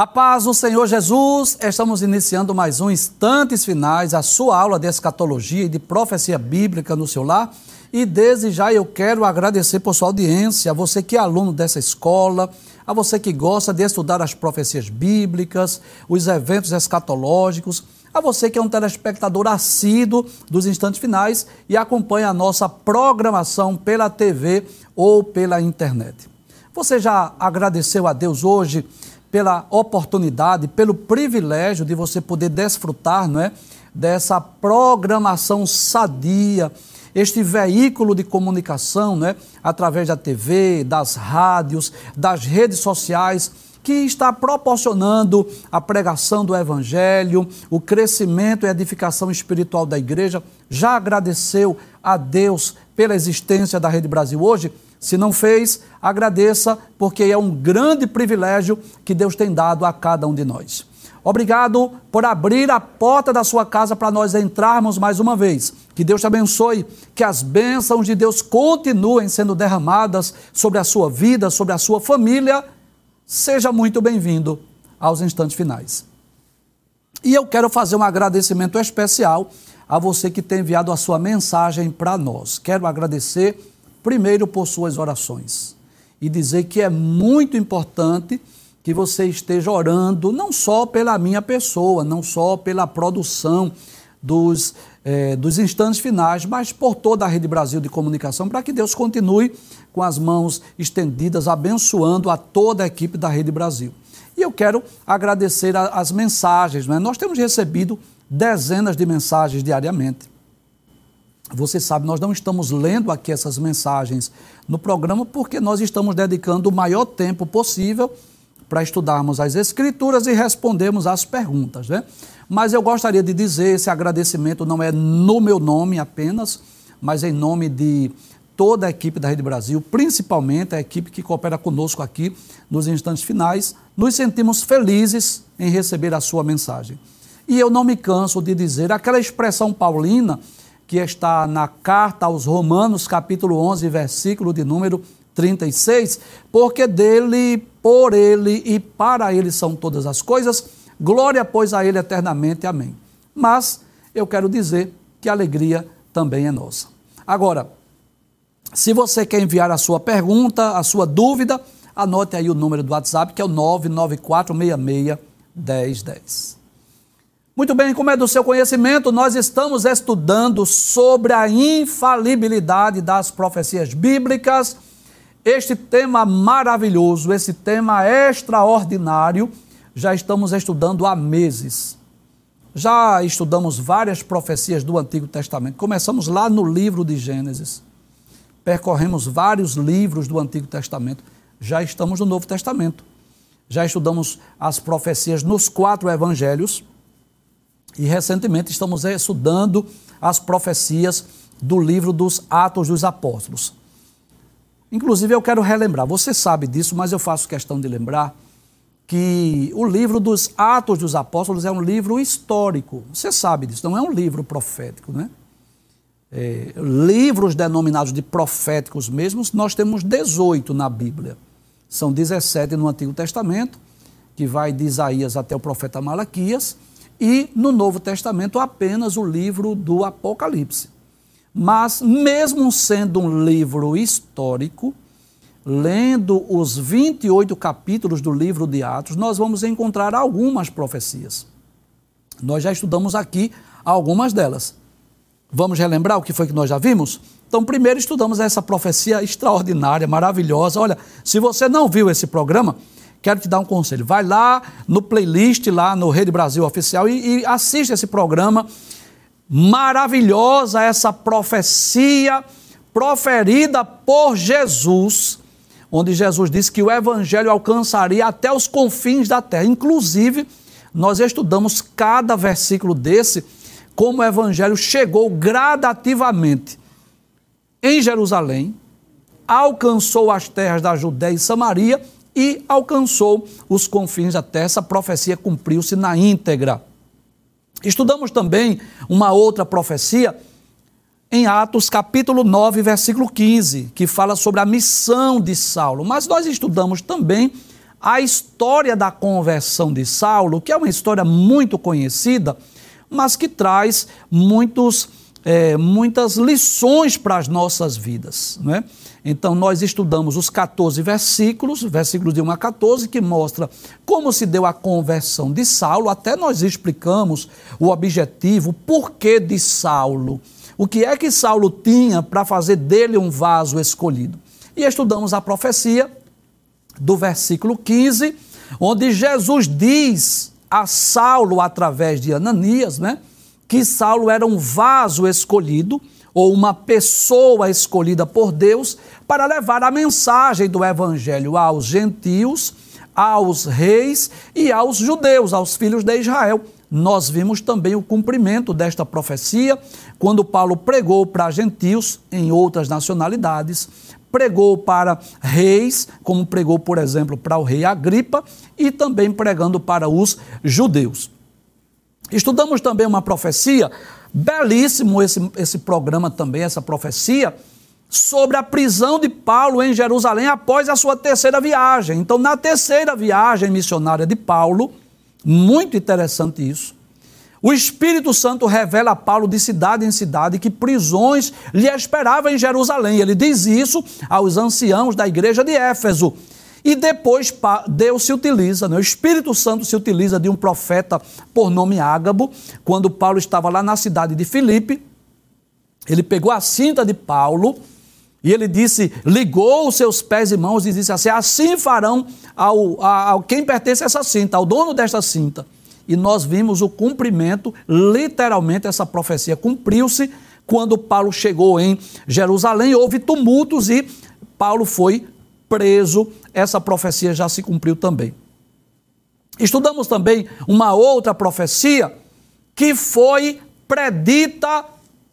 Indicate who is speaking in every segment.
Speaker 1: A paz do Senhor Jesus, estamos iniciando mais um Instantes Finais, a sua aula de escatologia e de profecia bíblica no seu lar. E desde já eu quero agradecer por sua audiência, a você que é aluno dessa escola, a você que gosta de estudar as profecias bíblicas, os eventos escatológicos, a você que é um telespectador assíduo dos Instantes Finais e acompanha a nossa programação pela TV ou pela internet. Você já agradeceu a Deus hoje? Pela oportunidade, pelo privilégio de você poder desfrutar não é, dessa programação sadia, este veículo de comunicação, né, através da TV, das rádios, das redes sociais, que está proporcionando a pregação do Evangelho, o crescimento e edificação espiritual da igreja. Já agradeceu a Deus pela existência da Rede Brasil hoje? Se não fez, agradeça, porque é um grande privilégio que Deus tem dado a cada um de nós. Obrigado por abrir a porta da sua casa para nós entrarmos mais uma vez. Que Deus te abençoe, que as bênçãos de Deus continuem sendo derramadas sobre a sua vida, sobre a sua família. Seja muito bem-vindo aos instantes finais. E eu quero fazer um agradecimento especial a você que tem enviado a sua mensagem para nós. Quero agradecer primeiro por suas orações e dizer que é muito importante que você esteja orando não só pela minha pessoa, não só pela produção dos, eh, dos instantes finais, mas por toda a Rede Brasil de Comunicação, para que Deus continue com as mãos estendidas, abençoando a toda a equipe da Rede Brasil. E eu quero agradecer a, as mensagens. Né? Nós temos recebido dezenas de mensagens diariamente. Você sabe, nós não estamos lendo aqui essas mensagens no programa porque nós estamos dedicando o maior tempo possível para estudarmos as Escrituras e respondermos às perguntas, né? Mas eu gostaria de dizer: esse agradecimento não é no meu nome apenas, mas em nome de toda a equipe da Rede Brasil, principalmente a equipe que coopera conosco aqui nos instantes finais. Nos sentimos felizes em receber a sua mensagem. E eu não me canso de dizer aquela expressão paulina que está na carta aos Romanos, capítulo 11, versículo de número 36, porque dele, por ele e para ele são todas as coisas, glória, pois, a ele eternamente. Amém. Mas eu quero dizer que a alegria também é nossa. Agora, se você quer enviar a sua pergunta, a sua dúvida, anote aí o número do WhatsApp, que é o 99466 1010. Muito bem, como é do seu conhecimento, nós estamos estudando sobre a infalibilidade das profecias bíblicas. Este tema maravilhoso, esse tema extraordinário, já estamos estudando há meses. Já estudamos várias profecias do Antigo Testamento. Começamos lá no livro de Gênesis. Percorremos vários livros do Antigo Testamento. Já estamos no Novo Testamento. Já estudamos as profecias nos quatro evangelhos e recentemente estamos estudando as profecias do livro dos Atos dos Apóstolos. Inclusive, eu quero relembrar, você sabe disso, mas eu faço questão de lembrar que o livro dos Atos dos Apóstolos é um livro histórico. Você sabe disso, não é um livro profético, né? É, livros denominados de proféticos mesmos, nós temos 18 na Bíblia. São 17 no Antigo Testamento, que vai de Isaías até o profeta Malaquias, e no Novo Testamento apenas o livro do Apocalipse. Mas, mesmo sendo um livro histórico, lendo os 28 capítulos do livro de Atos, nós vamos encontrar algumas profecias. Nós já estudamos aqui algumas delas. Vamos relembrar o que foi que nós já vimos? Então, primeiro estudamos essa profecia extraordinária, maravilhosa. Olha, se você não viu esse programa, quero te dar um conselho. Vai lá no playlist, lá no Rede Brasil Oficial e, e assiste esse programa. Maravilhosa essa profecia proferida por Jesus, onde Jesus disse que o evangelho alcançaria até os confins da terra. Inclusive, nós estudamos cada versículo desse, como o evangelho chegou gradativamente em Jerusalém, alcançou as terras da Judéia e Samaria e alcançou os confins terra. Essa profecia cumpriu-se na íntegra. Estudamos também uma outra profecia em Atos capítulo 9, versículo 15, que fala sobre a missão de Saulo. Mas nós estudamos também a história da conversão de Saulo, que é uma história muito conhecida, mas que traz muitos, é, muitas lições para as nossas vidas. Né? Então, nós estudamos os 14 versículos, versículos de 1 a 14, que mostra como se deu a conversão de Saulo, até nós explicamos o objetivo, o porquê de Saulo. O que é que Saulo tinha para fazer dele um vaso escolhido? E estudamos a profecia do versículo 15, onde Jesus diz a Saulo, através de Ananias, né, que Saulo era um vaso escolhido ou uma pessoa escolhida por Deus para levar a mensagem do evangelho aos gentios, aos reis e aos judeus, aos filhos de Israel. Nós vimos também o cumprimento desta profecia quando Paulo pregou para gentios em outras nacionalidades, pregou para reis, como pregou, por exemplo, para o rei Agripa, e também pregando para os judeus. Estudamos também uma profecia Belíssimo esse, esse programa também, essa profecia, sobre a prisão de Paulo em Jerusalém após a sua terceira viagem. Então, na terceira viagem missionária de Paulo, muito interessante isso, o Espírito Santo revela a Paulo de cidade em cidade que prisões lhe esperavam em Jerusalém. Ele diz isso aos anciãos da igreja de Éfeso. E depois Deus se utiliza, né? o Espírito Santo se utiliza de um profeta por nome Ágabo, quando Paulo estava lá na cidade de Filipe, ele pegou a cinta de Paulo e ele disse, ligou os seus pés e mãos e disse assim: assim farão ao, quem pertence a essa cinta, ao dono desta cinta. E nós vimos o cumprimento, literalmente essa profecia cumpriu-se quando Paulo chegou em Jerusalém, houve tumultos e Paulo foi preso, essa profecia já se cumpriu também. Estudamos também uma outra profecia que foi predita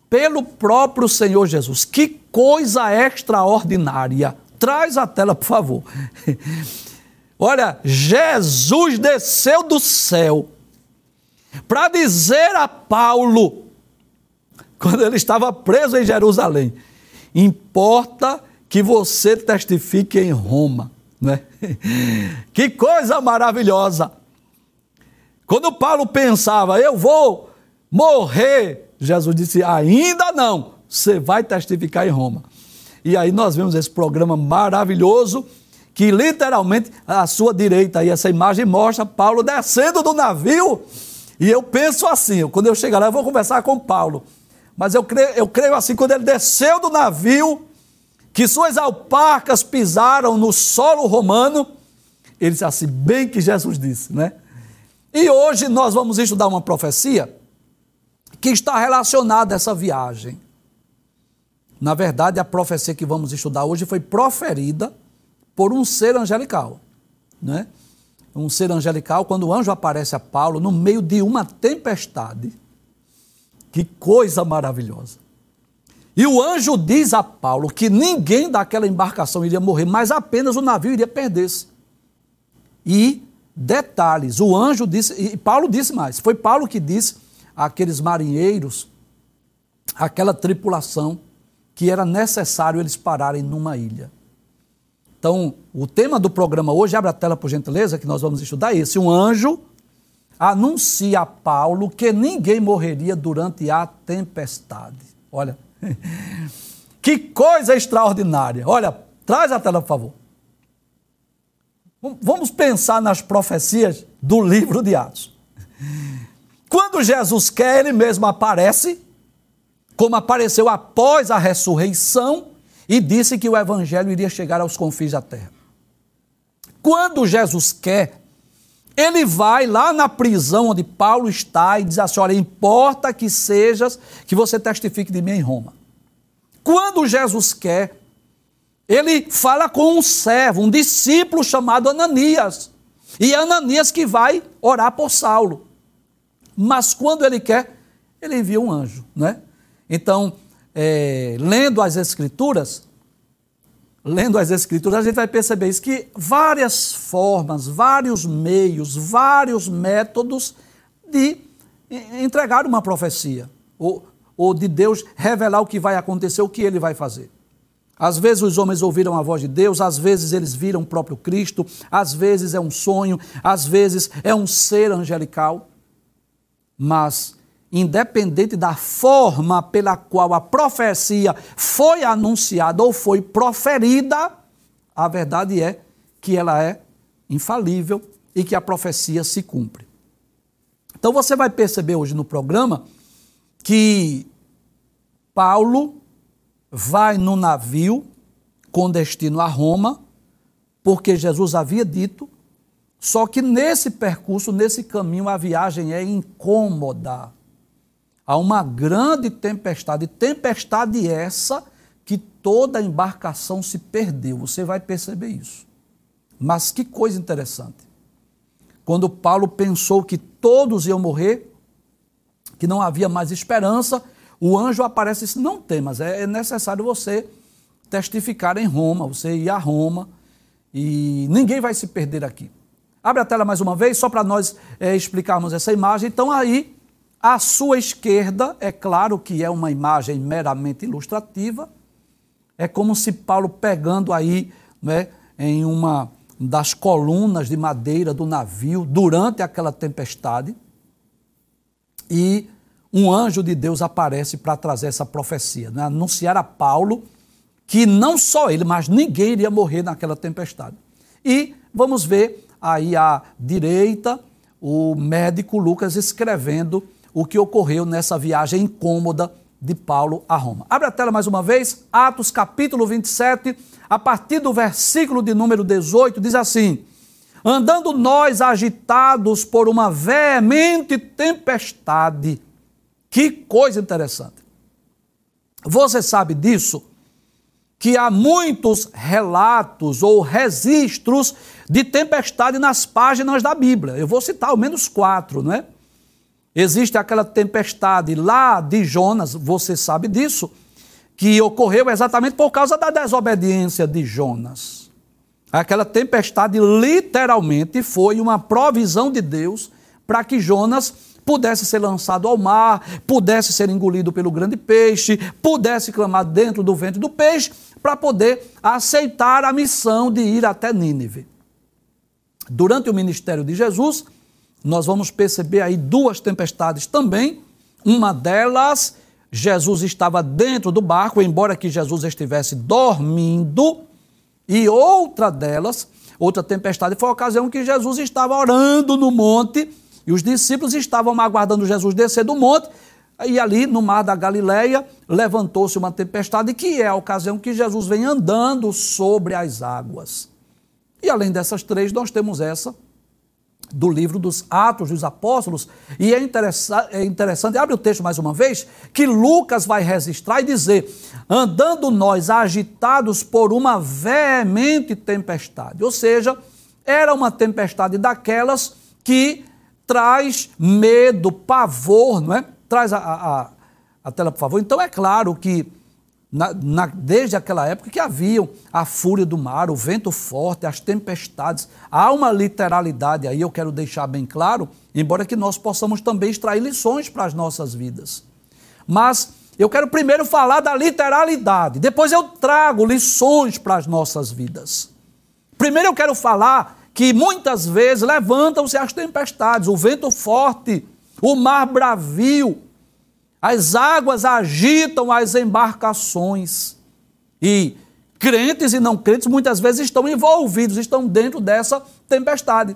Speaker 1: pelo próprio Senhor Jesus. Que coisa extraordinária! Traz a tela, por favor. Olha, Jesus desceu do céu para dizer a Paulo, quando ele estava preso em Jerusalém: importa que você testifique em Roma. Né? Que coisa maravilhosa! Quando Paulo pensava, eu vou morrer, Jesus disse: ainda não, você vai testificar em Roma. E aí nós vemos esse programa maravilhoso, que literalmente à sua direita, aí essa imagem mostra Paulo descendo do navio. E eu penso assim, quando eu chegar lá, eu vou conversar com Paulo. Mas eu creio, eu creio assim, quando ele desceu do navio, que suas alpacas pisaram no solo romano, ele disse assim, bem que Jesus disse, né? E hoje nós vamos estudar uma profecia que está relacionada a essa viagem. Na verdade, a profecia que vamos estudar hoje foi proferida por um ser angelical, né? Um ser angelical, quando o anjo aparece a Paulo no meio de uma tempestade. Que coisa maravilhosa! E o anjo diz a Paulo que ninguém daquela embarcação iria morrer, mas apenas o navio iria perder-se. E detalhes, o anjo disse, e Paulo disse mais, foi Paulo que disse àqueles marinheiros, àquela tripulação, que era necessário eles pararem numa ilha. Então, o tema do programa hoje, abre a tela por gentileza, que nós vamos estudar esse. Um anjo anuncia a Paulo que ninguém morreria durante a tempestade. Olha, que coisa extraordinária. Olha, traz a tela, por favor. Vamos pensar nas profecias do livro de Atos. Quando Jesus quer, ele mesmo aparece, como apareceu após a ressurreição, e disse que o evangelho iria chegar aos confins da terra. Quando Jesus quer, ele vai lá na prisão onde Paulo está e diz assim: Olha, importa que sejas, que você testifique de mim em Roma. Quando Jesus quer, ele fala com um servo, um discípulo chamado Ananias. E é Ananias que vai orar por Saulo. Mas quando ele quer, ele envia um anjo, né? Então, é, lendo as Escrituras, lendo as Escrituras, a gente vai perceber isso, que várias formas, vários meios, vários métodos de entregar uma profecia, ou, ou de Deus revelar o que vai acontecer, o que ele vai fazer. Às vezes os homens ouviram a voz de Deus, às vezes eles viram o próprio Cristo, às vezes é um sonho, às vezes é um ser angelical. Mas, independente da forma pela qual a profecia foi anunciada ou foi proferida, a verdade é que ela é infalível e que a profecia se cumpre. Então você vai perceber hoje no programa que Paulo vai no navio com destino a Roma, porque Jesus havia dito, só que nesse percurso, nesse caminho, a viagem é incômoda. Há uma grande tempestade, tempestade essa que toda a embarcação se perdeu. Você vai perceber isso. Mas que coisa interessante. Quando Paulo pensou que todos iam morrer, que não havia mais esperança, o anjo aparece e disse: Não temas, é, é necessário você testificar em Roma, você ir a Roma e ninguém vai se perder aqui. Abre a tela mais uma vez, só para nós é, explicarmos essa imagem. Então, aí, à sua esquerda, é claro que é uma imagem meramente ilustrativa, é como se Paulo pegando aí né, em uma das colunas de madeira do navio durante aquela tempestade e um anjo de Deus aparece para trazer essa profecia, né? anunciar a Paulo que não só ele, mas ninguém iria morrer naquela tempestade. E vamos ver aí à direita o médico Lucas escrevendo o que ocorreu nessa viagem incômoda de Paulo a Roma. Abre a tela mais uma vez, Atos capítulo 27, a partir do versículo de número 18, diz assim: Andando nós agitados por uma veemente tempestade, que coisa interessante. Você sabe disso? Que há muitos relatos ou registros de tempestade nas páginas da Bíblia. Eu vou citar ao menos quatro, não é? Existe aquela tempestade lá de Jonas, você sabe disso, que ocorreu exatamente por causa da desobediência de Jonas. Aquela tempestade literalmente foi uma provisão de Deus para que Jonas pudesse ser lançado ao mar, pudesse ser engolido pelo grande peixe, pudesse clamar dentro do ventre do peixe, para poder aceitar a missão de ir até Nínive. Durante o ministério de Jesus, nós vamos perceber aí duas tempestades também. Uma delas, Jesus estava dentro do barco, embora que Jesus estivesse dormindo, e outra delas, outra tempestade, foi a ocasião que Jesus estava orando no monte e os discípulos estavam aguardando Jesus descer do monte, e ali no mar da Galileia levantou-se uma tempestade, que é a ocasião que Jesus vem andando sobre as águas. E além dessas três, nós temos essa do livro dos Atos dos Apóstolos, e é, interessa é interessante, abre o texto mais uma vez, que Lucas vai registrar e dizer: andando nós agitados por uma veemente tempestade. Ou seja, era uma tempestade daquelas que traz medo, pavor, não é? Traz a, a, a tela, por favor. Então é claro que na, na, desde aquela época que haviam a fúria do mar, o vento forte, as tempestades. Há uma literalidade aí, eu quero deixar bem claro, embora que nós possamos também extrair lições para as nossas vidas. Mas eu quero primeiro falar da literalidade, depois eu trago lições para as nossas vidas. Primeiro eu quero falar que muitas vezes levantam-se as tempestades, o vento forte, o mar bravio, as águas agitam as embarcações. E crentes e não crentes muitas vezes estão envolvidos, estão dentro dessa tempestade.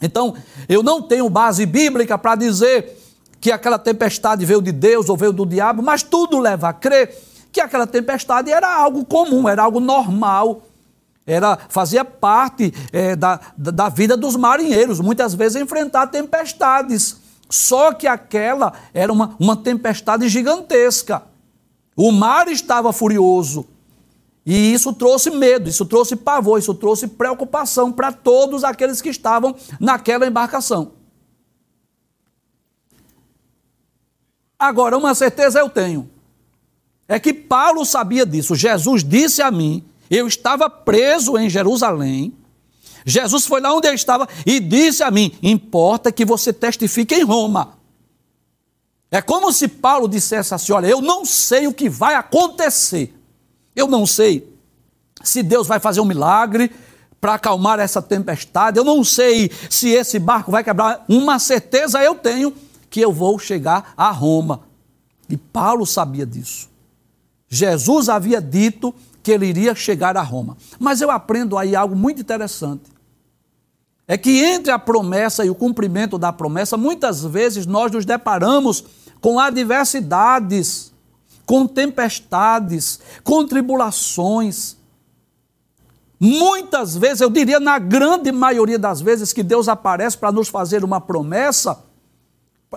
Speaker 1: Então, eu não tenho base bíblica para dizer que aquela tempestade veio de Deus ou veio do diabo, mas tudo leva a crer que aquela tempestade era algo comum, era algo normal era, fazia parte é, da, da vida dos marinheiros, muitas vezes enfrentar tempestades. Só que aquela era uma, uma tempestade gigantesca. O mar estava furioso. E isso trouxe medo, isso trouxe pavor, isso trouxe preocupação para todos aqueles que estavam naquela embarcação. Agora, uma certeza eu tenho: é que Paulo sabia disso. Jesus disse a mim eu estava preso em Jerusalém. Jesus foi lá onde eu estava e disse a mim: importa que você testifique em Roma. É como se Paulo dissesse assim: olha, eu não sei o que vai acontecer. Eu não sei se Deus vai fazer um milagre para acalmar essa tempestade. Eu não sei se esse barco vai quebrar. Uma certeza eu tenho que eu vou chegar a Roma. E Paulo sabia disso. Jesus havia dito que ele iria chegar a Roma. Mas eu aprendo aí algo muito interessante. É que entre a promessa e o cumprimento da promessa, muitas vezes nós nos deparamos com adversidades, com tempestades, com tribulações. Muitas vezes, eu diria na grande maioria das vezes que Deus aparece para nos fazer uma promessa,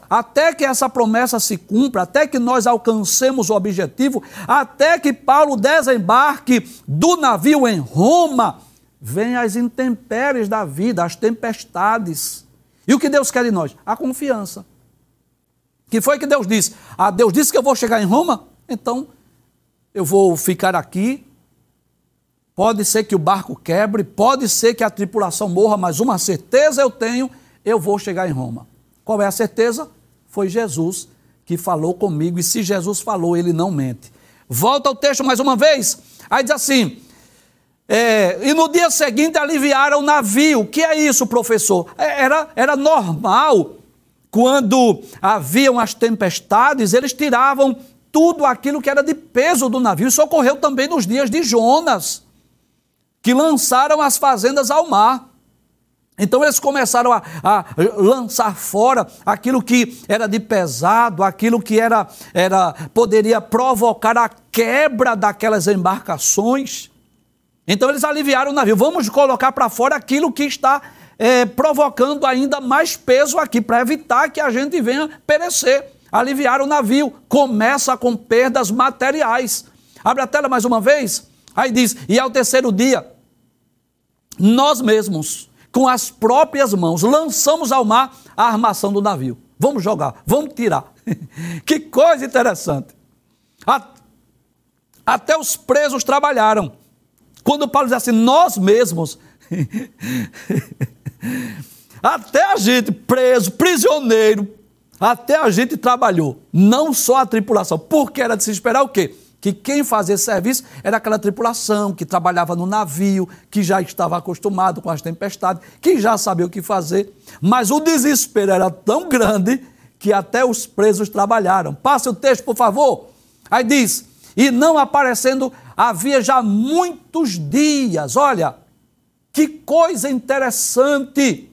Speaker 1: até que essa promessa se cumpra, até que nós alcancemos o objetivo, até que Paulo desembarque do navio em Roma, vem as intempéries da vida, as tempestades. E o que Deus quer de nós? A confiança. Que foi que Deus disse? Ah, Deus disse que eu vou chegar em Roma, então eu vou ficar aqui. Pode ser que o barco quebre, pode ser que a tripulação morra, mas uma certeza eu tenho, eu vou chegar em Roma. Qual é a certeza? Foi Jesus que falou comigo, e se Jesus falou, ele não mente. Volta ao texto mais uma vez. Aí diz assim: é, e no dia seguinte aliviaram o navio. O que é isso, professor? É, era, era normal, quando haviam as tempestades, eles tiravam tudo aquilo que era de peso do navio. Isso ocorreu também nos dias de Jonas, que lançaram as fazendas ao mar. Então eles começaram a, a, lançar fora aquilo que era de pesado, aquilo que era, era poderia provocar a quebra daquelas embarcações. Então eles aliviaram o navio. Vamos colocar para fora aquilo que está é, provocando ainda mais peso aqui, para evitar que a gente venha perecer. Aliviar o navio. Começa com perdas materiais. Abre a tela mais uma vez. Aí diz: e ao terceiro dia, nós mesmos com as próprias mãos, lançamos ao mar a armação do navio. Vamos jogar, vamos tirar. que coisa interessante. Até os presos trabalharam. Quando Paulo diz assim, nós mesmos, até a gente preso, prisioneiro, até a gente trabalhou, não só a tripulação, porque era de se esperar o quê? que quem fazia serviço era aquela tripulação que trabalhava no navio, que já estava acostumado com as tempestades, que já sabia o que fazer. Mas o desespero era tão grande que até os presos trabalharam. Passe o texto, por favor. Aí diz: E não aparecendo havia já muitos dias. Olha, que coisa interessante.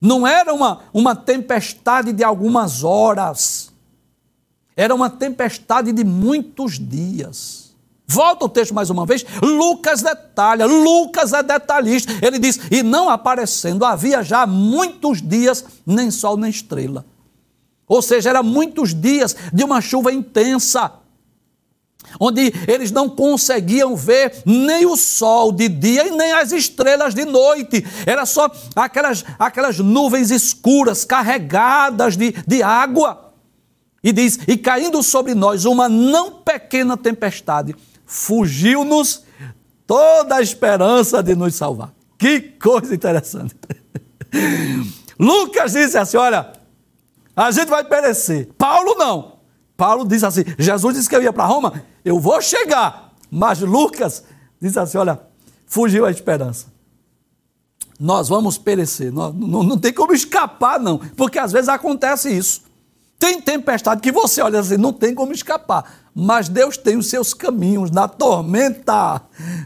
Speaker 1: Não era uma, uma tempestade de algumas horas era uma tempestade de muitos dias. Volta o texto mais uma vez. Lucas detalha, Lucas é detalhista. Ele diz: E não aparecendo, havia já muitos dias, nem sol nem estrela. Ou seja, era muitos dias de uma chuva intensa, onde eles não conseguiam ver nem o sol de dia e nem as estrelas de noite. Era só aquelas, aquelas nuvens escuras carregadas de, de água. E diz: E caindo sobre nós uma não pequena tempestade, fugiu-nos toda a esperança de nos salvar. Que coisa interessante. Lucas disse assim: Olha, a gente vai perecer. Paulo não. Paulo diz assim: Jesus disse que eu ia para Roma, eu vou chegar. Mas Lucas diz assim: Olha, fugiu a esperança. Nós vamos perecer. Não, não, não tem como escapar, não. Porque às vezes acontece isso. Tem tempestade que você olha assim, não tem como escapar. Mas Deus tem os seus caminhos na tormenta.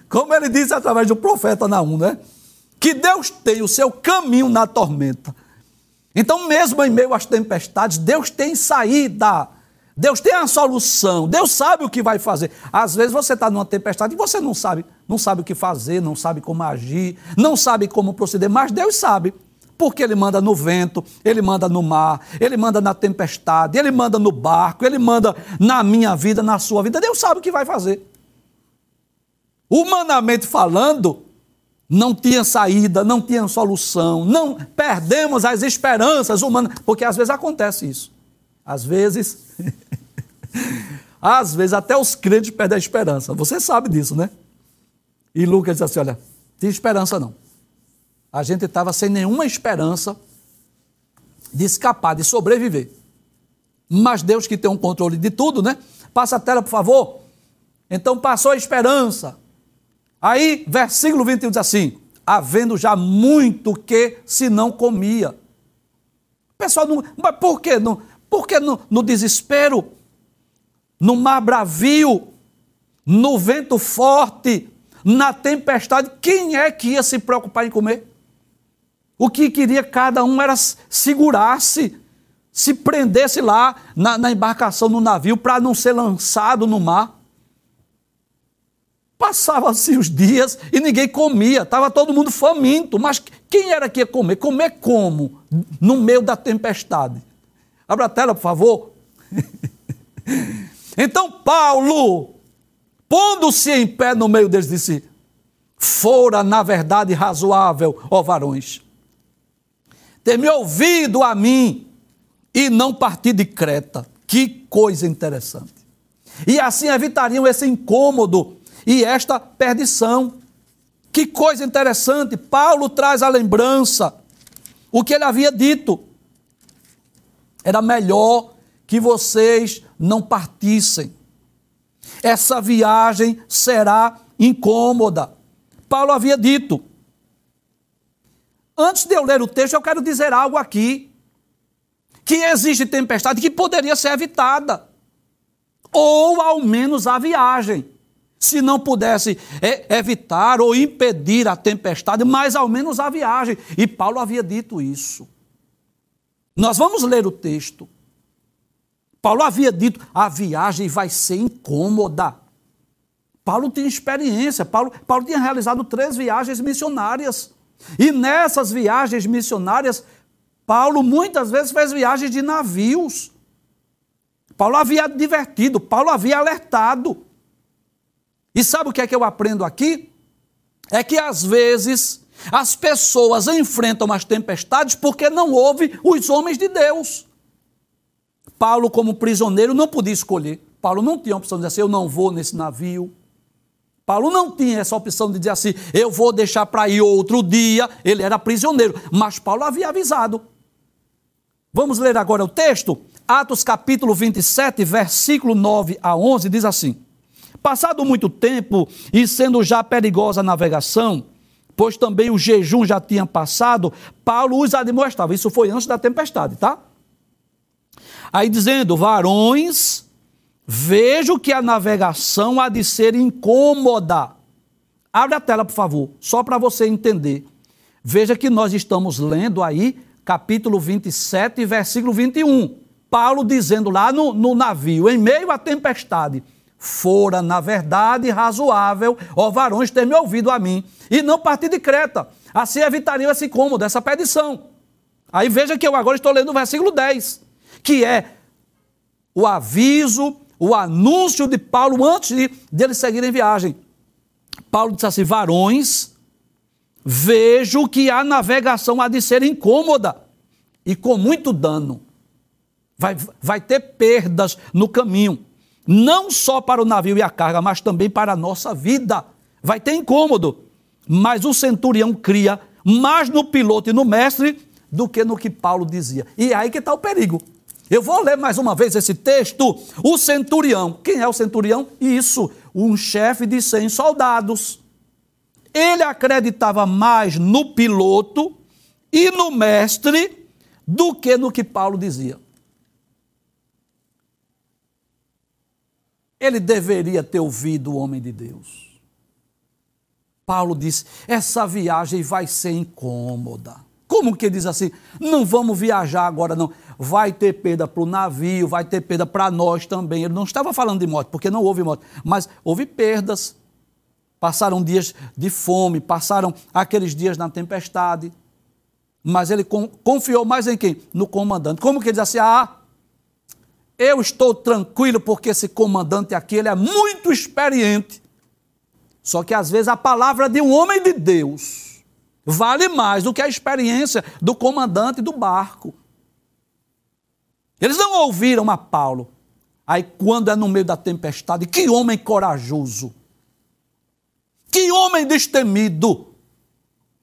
Speaker 1: Como ele disse através do profeta Naum, né? Que Deus tem o seu caminho na tormenta. Então, mesmo em meio às tempestades, Deus tem saída. Deus tem a solução. Deus sabe o que vai fazer. Às vezes você está numa tempestade e você não sabe, não sabe o que fazer, não sabe como agir, não sabe como proceder, mas Deus sabe. Porque ele manda no vento, ele manda no mar, ele manda na tempestade, ele manda no barco, ele manda na minha vida, na sua vida. Deus sabe o que vai fazer. Humanamente falando, não tinha saída, não tinha solução, não perdemos as esperanças humanas, porque às vezes acontece isso. Às vezes, às vezes até os crentes perdem a esperança. Você sabe disso, né? E Lucas diz assim: olha, tem esperança não a gente estava sem nenhuma esperança de escapar, de sobreviver. Mas Deus que tem um controle de tudo, né? Passa a tela, por favor. Então passou a esperança. Aí, versículo 21 diz assim: havendo já muito que se não comia. O pessoal não. Mas por que não? Porque no, no desespero, no mar bravio, no vento forte, na tempestade, quem é que ia se preocupar em comer? O que queria cada um era segurar-se, se prendesse lá na, na embarcação, no navio, para não ser lançado no mar. Passavam-se os dias e ninguém comia, estava todo mundo faminto. Mas quem era que ia comer? Comer como? No meio da tempestade. Abra a tela, por favor. então, Paulo, pondo-se em pé no meio deles, disse: Fora, na verdade, razoável, ó varões, ter me ouvido a mim e não partir de Creta. Que coisa interessante. E assim evitariam esse incômodo e esta perdição. Que coisa interessante, Paulo traz a lembrança o que ele havia dito. Era melhor que vocês não partissem. Essa viagem será incômoda. Paulo havia dito. Antes de eu ler o texto, eu quero dizer algo aqui. Que existe tempestade que poderia ser evitada. Ou ao menos a viagem se não pudesse é, evitar ou impedir a tempestade, mas ao menos a viagem. E Paulo havia dito isso. Nós vamos ler o texto. Paulo havia dito: a viagem vai ser incômoda. Paulo tinha experiência, Paulo, Paulo tinha realizado três viagens missionárias. E nessas viagens missionárias, Paulo muitas vezes fez viagens de navios. Paulo havia advertido, Paulo havia alertado. E sabe o que é que eu aprendo aqui? É que às vezes as pessoas enfrentam as tempestades porque não ouvem os homens de Deus. Paulo, como prisioneiro, não podia escolher. Paulo não tinha a opção de dizer assim: eu não vou nesse navio. Paulo não tinha essa opção de dizer assim: eu vou deixar para ir outro dia. Ele era prisioneiro. Mas Paulo havia avisado. Vamos ler agora o texto? Atos capítulo 27, versículo 9 a 11, diz assim. Passado muito tempo e sendo já perigosa a navegação, pois também o jejum já tinha passado, Paulo os admoestava. Isso foi antes da tempestade, tá? Aí dizendo: varões, vejo que a navegação há de ser incômoda. Abre a tela, por favor, só para você entender. Veja que nós estamos lendo aí capítulo 27, versículo 21. Paulo dizendo lá no, no navio, em meio à tempestade fora, na verdade, razoável, ó varões, ter me ouvido a mim, e não partir de Creta. Assim evitariam esse cômodo, essa perdição. Aí veja que eu agora estou lendo o versículo 10, que é o aviso, o anúncio de Paulo antes de, de seguirem viagem. Paulo disse assim: varões, vejo que a navegação há de ser incômoda e com muito dano. Vai, vai ter perdas no caminho não só para o navio e a carga, mas também para a nossa vida. Vai ter incômodo, mas o centurião cria mais no piloto e no mestre do que no que Paulo dizia. E é aí que está o perigo. Eu vou ler mais uma vez esse texto. O centurião, quem é o centurião? Isso, um chefe de 100 soldados. Ele acreditava mais no piloto e no mestre do que no que Paulo dizia. Ele deveria ter ouvido o homem de Deus. Paulo disse: essa viagem vai ser incômoda. Como que diz assim? Não vamos viajar agora, não. Vai ter perda para o navio, vai ter perda para nós também. Ele não estava falando de morte, porque não houve morte, mas houve perdas. Passaram dias de fome, passaram aqueles dias na tempestade. Mas ele confiou mais em quem? No comandante. Como que ele diz assim? Ah, eu estou tranquilo porque esse comandante aqui ele é muito experiente. Só que às vezes a palavra de um homem de Deus vale mais do que a experiência do comandante do barco. Eles não ouviram a Paulo. Aí, quando é no meio da tempestade, que homem corajoso! Que homem destemido!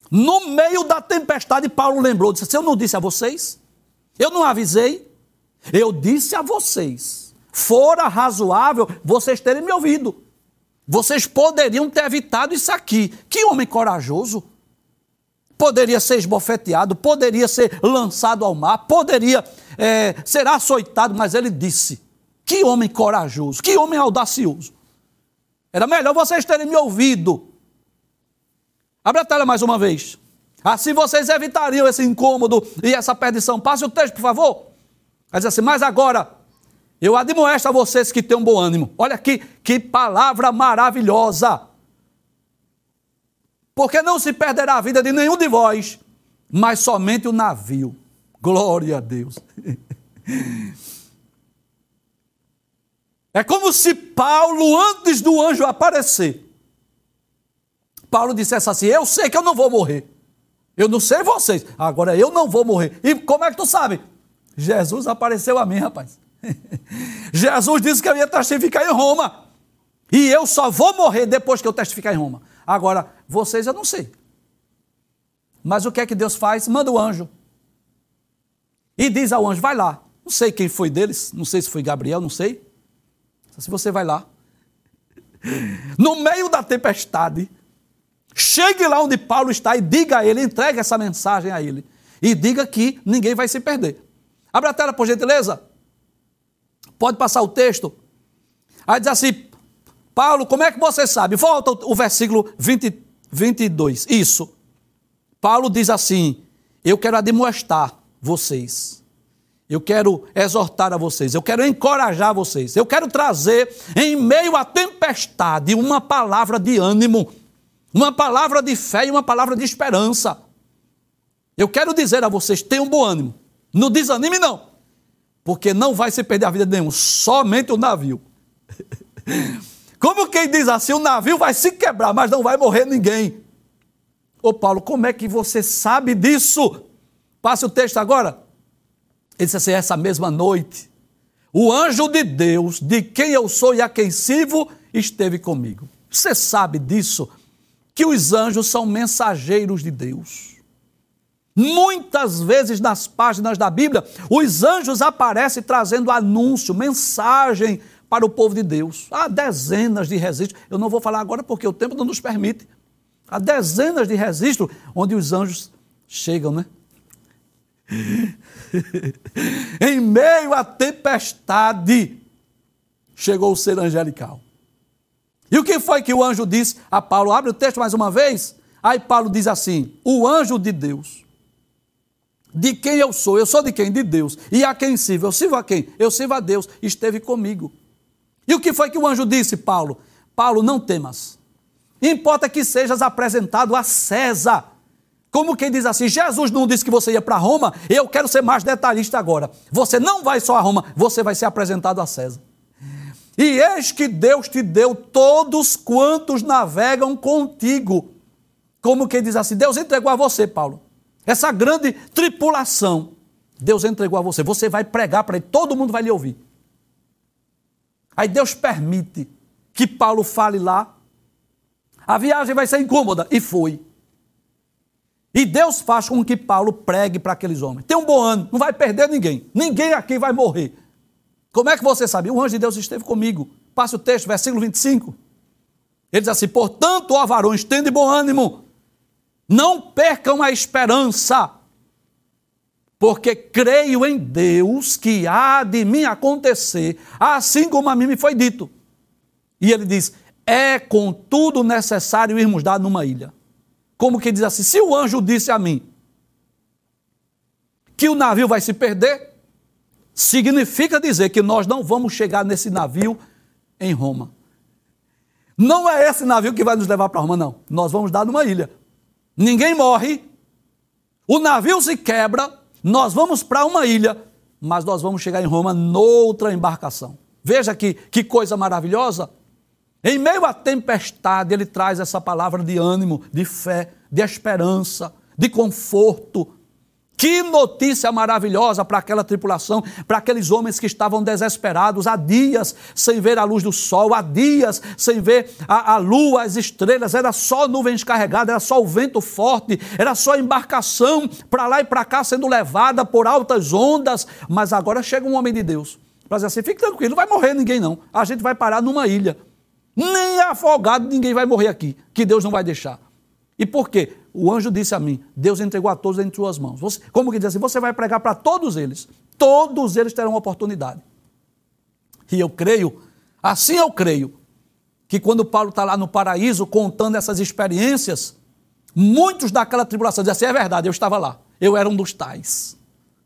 Speaker 1: No meio da tempestade, Paulo lembrou: disse, assim, Eu não disse a vocês? Eu não avisei? Eu disse a vocês, fora razoável vocês terem me ouvido. Vocês poderiam ter evitado isso aqui. Que homem corajoso! Poderia ser esbofeteado, poderia ser lançado ao mar, poderia é, ser açoitado, mas ele disse: Que homem corajoso, que homem audacioso. Era melhor vocês terem me ouvido. Abra a tela mais uma vez. Assim vocês evitariam esse incômodo e essa perdição. Passe o texto, por favor. Vai dizer assim: Mas agora, eu admoesto a vocês que têm um bom ânimo. Olha aqui, que palavra maravilhosa. Porque não se perderá a vida de nenhum de vós, mas somente o navio. Glória a Deus. É como se Paulo, antes do anjo aparecer, Paulo dissesse assim: Eu sei que eu não vou morrer. Eu não sei vocês, agora eu não vou morrer. E como é que tu sabe? Jesus apareceu a mim, rapaz. Jesus disse que eu ia testificar em Roma. E eu só vou morrer depois que eu testificar em Roma. Agora, vocês eu não sei. Mas o que é que Deus faz? Manda o anjo. E diz ao anjo: vai lá. Não sei quem foi deles, não sei se foi Gabriel, não sei. Se você vai lá. No meio da tempestade, chegue lá onde Paulo está e diga a ele, entregue essa mensagem a ele. E diga que ninguém vai se perder. Abra a tela, por gentileza. Pode passar o texto. Aí diz assim: Paulo, como é que você sabe? Volta o versículo 20, 22. Isso. Paulo diz assim: Eu quero admoestar vocês. Eu quero exortar a vocês, eu quero encorajar vocês, eu quero trazer em meio à tempestade uma palavra de ânimo, uma palavra de fé e uma palavra de esperança. Eu quero dizer a vocês: tenham bom ânimo, não desanime, não porque não vai se perder a vida de nenhum, somente o navio. Como quem diz assim, o navio vai se quebrar, mas não vai morrer ninguém. Ô Paulo, como é que você sabe disso? Passe o texto agora. Ele disse assim: essa mesma noite, o anjo de Deus, de quem eu sou e a quem sirvo, esteve comigo. Você sabe disso? Que os anjos são mensageiros de Deus. Muitas vezes nas páginas da Bíblia, os anjos aparecem trazendo anúncio, mensagem para o povo de Deus. Há dezenas de registros, eu não vou falar agora porque o tempo não nos permite. Há dezenas de registros onde os anjos chegam, né? em meio à tempestade, chegou o ser angelical. E o que foi que o anjo disse a Paulo? Abre o texto mais uma vez. Aí Paulo diz assim: O anjo de Deus de quem eu sou. Eu sou de quem? De Deus. E a quem sirvo? Eu sirvo a quem? Eu sirvo a Deus. Esteve comigo. E o que foi que o anjo disse, Paulo? Paulo, não temas. Importa que sejas apresentado a César. Como quem diz assim, Jesus não disse que você ia para Roma, eu quero ser mais detalhista agora. Você não vai só a Roma, você vai ser apresentado a César. E eis que Deus te deu todos quantos navegam contigo. Como quem diz assim, Deus entregou a você, Paulo, essa grande tripulação, Deus entregou a você. Você vai pregar para ele, todo mundo vai lhe ouvir. Aí Deus permite que Paulo fale lá. A viagem vai ser incômoda. E foi. E Deus faz com que Paulo pregue para aqueles homens. Tem um bom ano, não vai perder ninguém. Ninguém aqui vai morrer. Como é que você sabe? O anjo de Deus esteve comigo. Passe o texto, versículo 25. Ele diz assim: Portanto, ó varões, tende bom ânimo. Não percam a esperança, porque creio em Deus que há de mim acontecer, assim como a mim me foi dito. E ele diz: é contudo necessário irmos dar numa ilha. Como que diz assim: se o anjo disse a mim que o navio vai se perder, significa dizer que nós não vamos chegar nesse navio em Roma. Não é esse navio que vai nos levar para Roma, não. Nós vamos dar numa ilha ninguém morre, o navio se quebra, nós vamos para uma ilha, mas nós vamos chegar em Roma noutra embarcação. Veja que, que coisa maravilhosa. Em meio à tempestade, ele traz essa palavra de ânimo, de fé, de esperança, de conforto, que notícia maravilhosa para aquela tripulação, para aqueles homens que estavam desesperados, há dias sem ver a luz do sol, há dias sem ver a, a lua, as estrelas, era só nuvens carregadas, era só o vento forte, era só embarcação para lá e para cá sendo levada por altas ondas. Mas agora chega um homem de Deus para dizer assim: fique tranquilo, não vai morrer ninguém não, a gente vai parar numa ilha. Nem afogado ninguém vai morrer aqui, que Deus não vai deixar. E por quê? O anjo disse a mim: Deus entregou a todos em suas mãos. Você, como que diz assim? Você vai pregar para todos eles. Todos eles terão oportunidade. E eu creio, assim eu creio, que quando Paulo está lá no paraíso contando essas experiências, muitos daquela tribulação dizem assim: é verdade, eu estava lá, eu era um dos tais.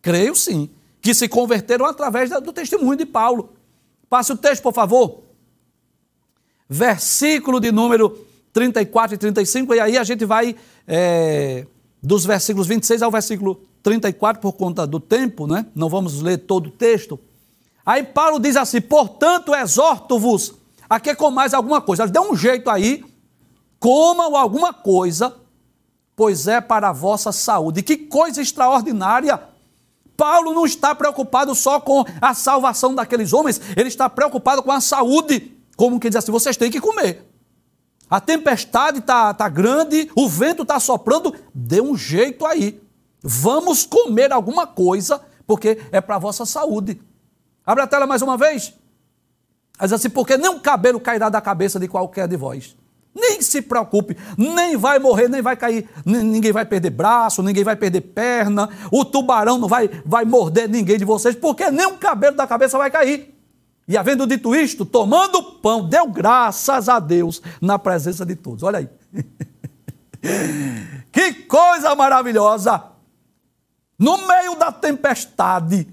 Speaker 1: Creio sim, que se converteram através do testemunho de Paulo. Passe o texto, por favor. Versículo de número 34 e 35, e aí a gente vai é, dos versículos 26 ao versículo 34 por conta do tempo, né? Não vamos ler todo o texto. Aí Paulo diz assim: portanto, exorto-vos a que comais alguma coisa. Dê um jeito aí, comam alguma coisa, pois é para a vossa saúde. Que coisa extraordinária! Paulo não está preocupado só com a salvação daqueles homens, ele está preocupado com a saúde. Como que diz assim: vocês têm que comer. A tempestade está tá grande, o vento está soprando, dê um jeito aí. Vamos comer alguma coisa, porque é para a vossa saúde. Abre a tela mais uma vez. Diz assim, porque nem um cabelo cairá da cabeça de qualquer de vós. Nem se preocupe, nem vai morrer, nem vai cair, ninguém vai perder braço, ninguém vai perder perna, o tubarão não vai, vai morder ninguém de vocês, porque nem um cabelo da cabeça vai cair. E havendo dito isto, tomando o pão, deu graças a Deus na presença de todos. Olha aí. que coisa maravilhosa! No meio da tempestade,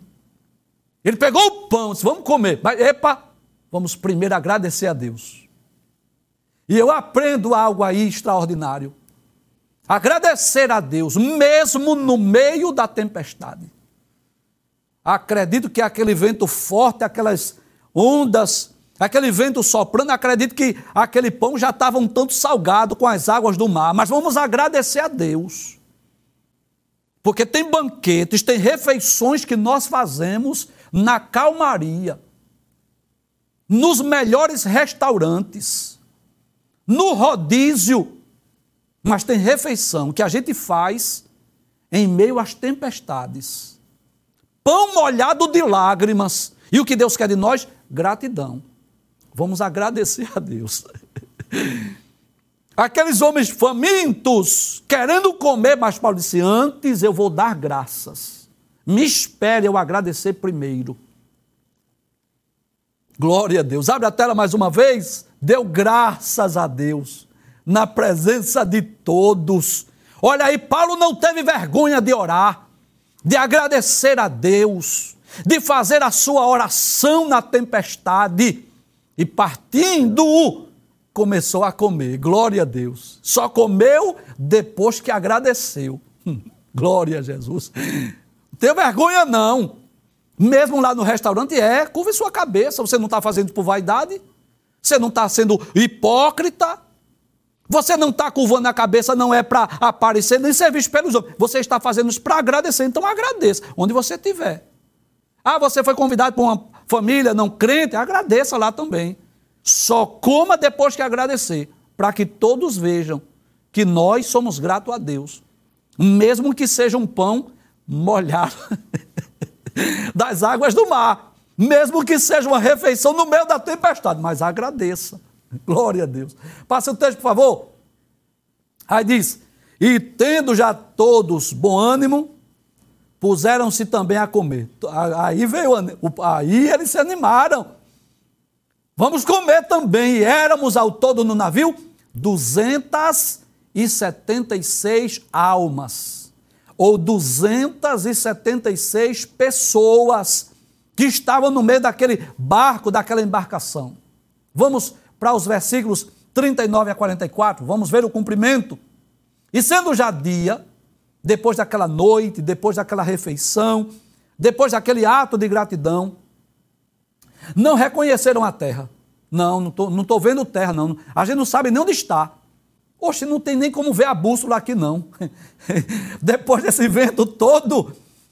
Speaker 1: ele pegou o pão, disse: Vamos comer. Mas, epa, vamos primeiro agradecer a Deus. E eu aprendo algo aí extraordinário. Agradecer a Deus, mesmo no meio da tempestade. Acredito que aquele vento forte, aquelas ondas, aquele vento soprando, acredito que aquele pão já estava um tanto salgado com as águas do mar, mas vamos agradecer a Deus. Porque tem banquetes, tem refeições que nós fazemos na calmaria, nos melhores restaurantes, no rodízio, mas tem refeição que a gente faz em meio às tempestades. Pão molhado de lágrimas. E o que Deus quer de nós? Gratidão. Vamos agradecer a Deus. Aqueles homens famintos, querendo comer, mas Paulo disse: Antes eu vou dar graças. Me espere eu agradecer primeiro. Glória a Deus. Abre a tela mais uma vez. Deu graças a Deus na presença de todos. Olha aí, Paulo não teve vergonha de orar, de agradecer a Deus de fazer a sua oração na tempestade e partindo começou a comer. Glória a Deus. Só comeu depois que agradeceu. Hum, glória a Jesus. Não tem vergonha não. Mesmo lá no restaurante, é, curva sua cabeça. Você não está fazendo por vaidade. Você não está sendo hipócrita. Você não está curvando a cabeça, não é para aparecer nem ser visto pelos outros. Você está fazendo isso para agradecer. Então agradeça, onde você estiver. Ah, você foi convidado para uma família não crente? Agradeça lá também. Só coma depois que agradecer, para que todos vejam que nós somos gratos a Deus, mesmo que seja um pão molhado das águas do mar, mesmo que seja uma refeição no meio da tempestade, mas agradeça. Glória a Deus. Passa o texto, por favor. Aí diz: E tendo já todos bom ânimo, puseram-se também a comer. Aí veio, aí eles se animaram. Vamos comer também. E éramos ao todo no navio 276 almas, ou 276 pessoas que estavam no meio daquele barco, daquela embarcação. Vamos para os versículos 39 a 44, vamos ver o cumprimento. E sendo já dia, depois daquela noite, depois daquela refeição, depois daquele ato de gratidão, não reconheceram a terra. Não, não estou não tô vendo terra, não. A gente não sabe nem onde está. Oxe, não tem nem como ver a bússola aqui, não. depois desse vento todo,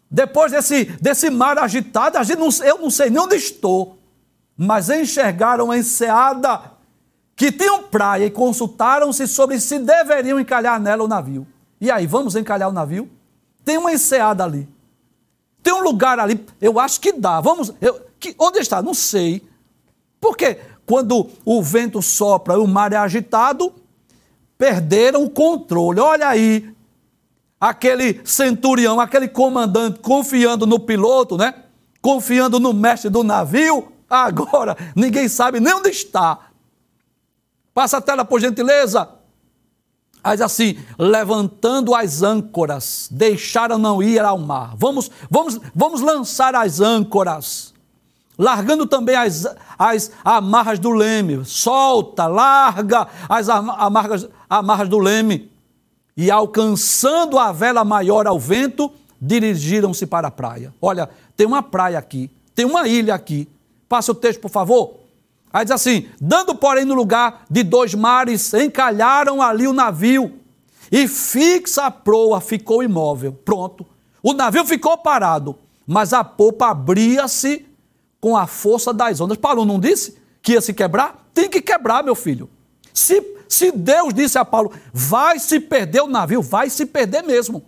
Speaker 1: depois desse, desse mar agitado, a gente não, eu não sei nem onde estou. Mas enxergaram a enseada que tinham praia e consultaram-se sobre se deveriam encalhar nela o navio. E aí, vamos encalhar o navio? Tem uma enseada ali. Tem um lugar ali, eu acho que dá. Vamos, eu, que, onde está? Não sei. Por quê? quando o vento sopra e o mar é agitado, perderam o controle. Olha aí, aquele centurião, aquele comandante confiando no piloto, né? Confiando no mestre do navio, agora ninguém sabe nem onde está. Passa a tela, por gentileza. Mas assim, levantando as âncoras, deixaram não ir ao mar. Vamos, vamos, vamos lançar as âncoras. Largando também as, as amarras do leme. Solta, larga as amarras, amarras do leme. E alcançando a vela maior ao vento, dirigiram-se para a praia. Olha, tem uma praia aqui, tem uma ilha aqui. Passa o texto, por favor. Aí diz assim: dando, porém, no lugar de dois mares, encalharam ali o navio, e fixa a proa ficou imóvel. Pronto. O navio ficou parado, mas a popa abria-se com a força das ondas. Paulo não disse que ia se quebrar? Tem que quebrar, meu filho. Se, se Deus disse a Paulo, vai se perder o navio, vai se perder mesmo.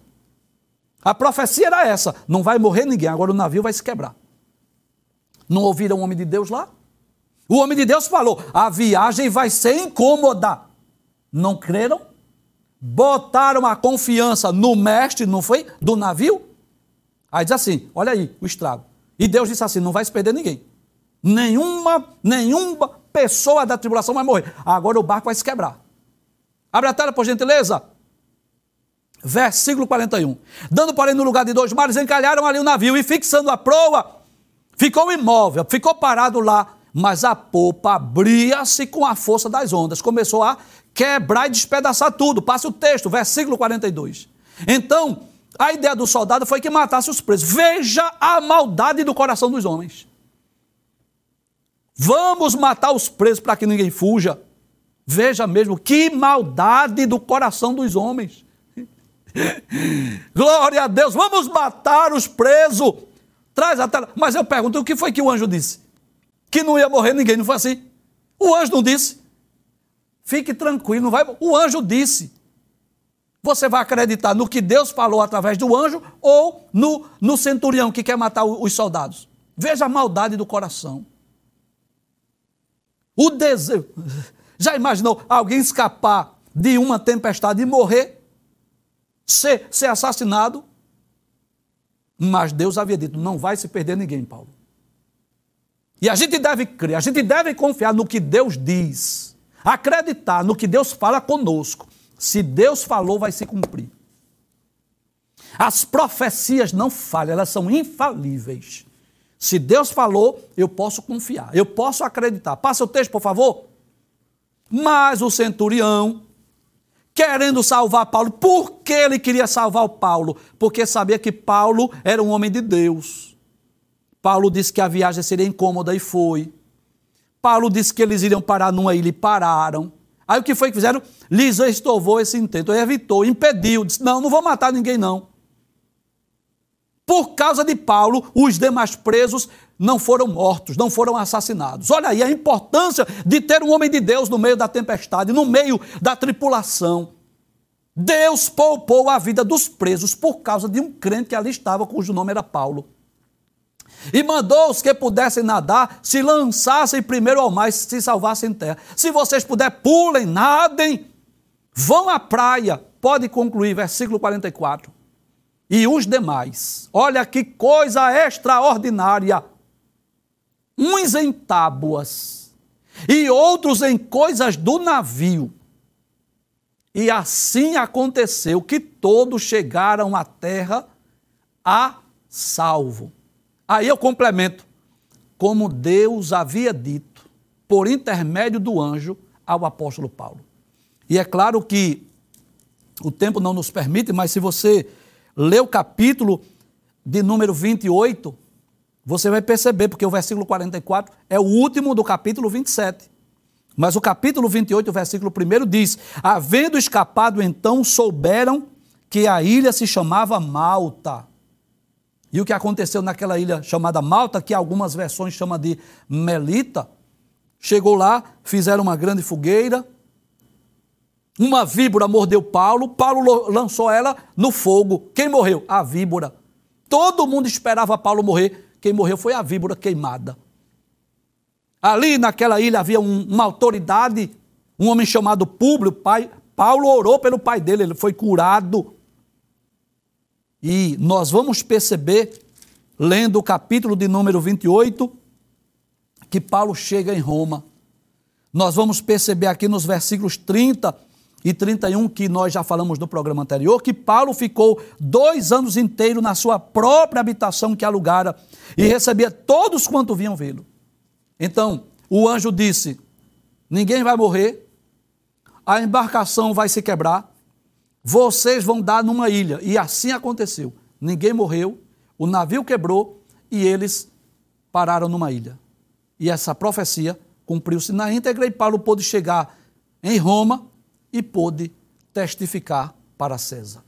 Speaker 1: A profecia era essa: não vai morrer ninguém, agora o navio vai se quebrar. Não ouviram o homem de Deus lá? O homem de Deus falou: a viagem vai ser incômoda. Não creram? Botaram a confiança no mestre, não foi? Do navio? Aí diz assim: olha aí o estrago. E Deus disse assim: não vai se perder ninguém. Nenhuma, nenhuma pessoa da tribulação vai morrer. Agora o barco vai se quebrar. Abre a tela, por gentileza. Versículo 41. Dando, porém, no lugar de dois mares, encalharam ali o navio e fixando a proa, ficou imóvel, ficou parado lá mas a popa abria-se com a força das ondas, começou a quebrar e despedaçar tudo. Passa o texto, versículo 42. Então, a ideia do soldado foi que matasse os presos. Veja a maldade do coração dos homens. Vamos matar os presos para que ninguém fuja. Veja mesmo que maldade do coração dos homens. Glória a Deus, vamos matar os presos. Traz a tela. Mas eu pergunto, o que foi que o anjo disse? Que não ia morrer ninguém, não foi assim? O anjo não disse. Fique tranquilo, não vai. O anjo disse. Você vai acreditar no que Deus falou através do anjo ou no, no centurião que quer matar os soldados? Veja a maldade do coração. O desejo. Já imaginou alguém escapar de uma tempestade e morrer? Ser, ser assassinado? Mas Deus havia dito: não vai se perder ninguém, Paulo. E a gente deve crer, a gente deve confiar no que Deus diz, acreditar no que Deus fala conosco. Se Deus falou, vai se cumprir. As profecias não falham, elas são infalíveis. Se Deus falou, eu posso confiar, eu posso acreditar. Passa o texto, por favor. Mas o centurião, querendo salvar Paulo, por que ele queria salvar o Paulo? Porque sabia que Paulo era um homem de Deus. Paulo disse que a viagem seria incômoda e foi. Paulo disse que eles iriam parar numa ilha e pararam. Aí o que foi que fizeram? Lhes estovou esse intento, evitou, impediu, disse: não, não vou matar ninguém, não. Por causa de Paulo, os demais presos não foram mortos, não foram assassinados. Olha aí a importância de ter um homem de Deus no meio da tempestade, no meio da tripulação. Deus poupou a vida dos presos por causa de um crente que ali estava, cujo nome era Paulo. E mandou os que pudessem nadar se lançassem primeiro ao mar e se salvassem em terra. Se vocês puderem, pulem, nadem, vão à praia. Pode concluir, versículo 44. E os demais, olha que coisa extraordinária. Uns em tábuas e outros em coisas do navio. E assim aconteceu que todos chegaram à terra a salvo. Aí eu complemento. Como Deus havia dito, por intermédio do anjo, ao apóstolo Paulo. E é claro que o tempo não nos permite, mas se você ler o capítulo de número 28, você vai perceber, porque o versículo 44 é o último do capítulo 27. Mas o capítulo 28, o versículo 1 diz: Havendo escapado, então souberam que a ilha se chamava Malta. E o que aconteceu naquela ilha chamada Malta, que algumas versões chamam de Melita, chegou lá, fizeram uma grande fogueira, uma víbora mordeu Paulo, Paulo lançou ela no fogo. Quem morreu? A víbora. Todo mundo esperava Paulo morrer. Quem morreu foi a víbora queimada. Ali naquela ilha havia um, uma autoridade, um homem chamado Públio. Pai, Paulo orou pelo pai dele, ele foi curado. E nós vamos perceber, lendo o capítulo de número 28, que Paulo chega em Roma. Nós vamos perceber aqui nos versículos 30 e 31, que nós já falamos no programa anterior, que Paulo ficou dois anos inteiros na sua própria habitação que alugara e recebia todos quanto vinham vê-lo. Então, o anjo disse: Ninguém vai morrer, a embarcação vai se quebrar, vocês vão dar numa ilha. E assim aconteceu. Ninguém morreu, o navio quebrou e eles pararam numa ilha. E essa profecia cumpriu-se na íntegra e Paulo pôde chegar em Roma e pôde testificar para César.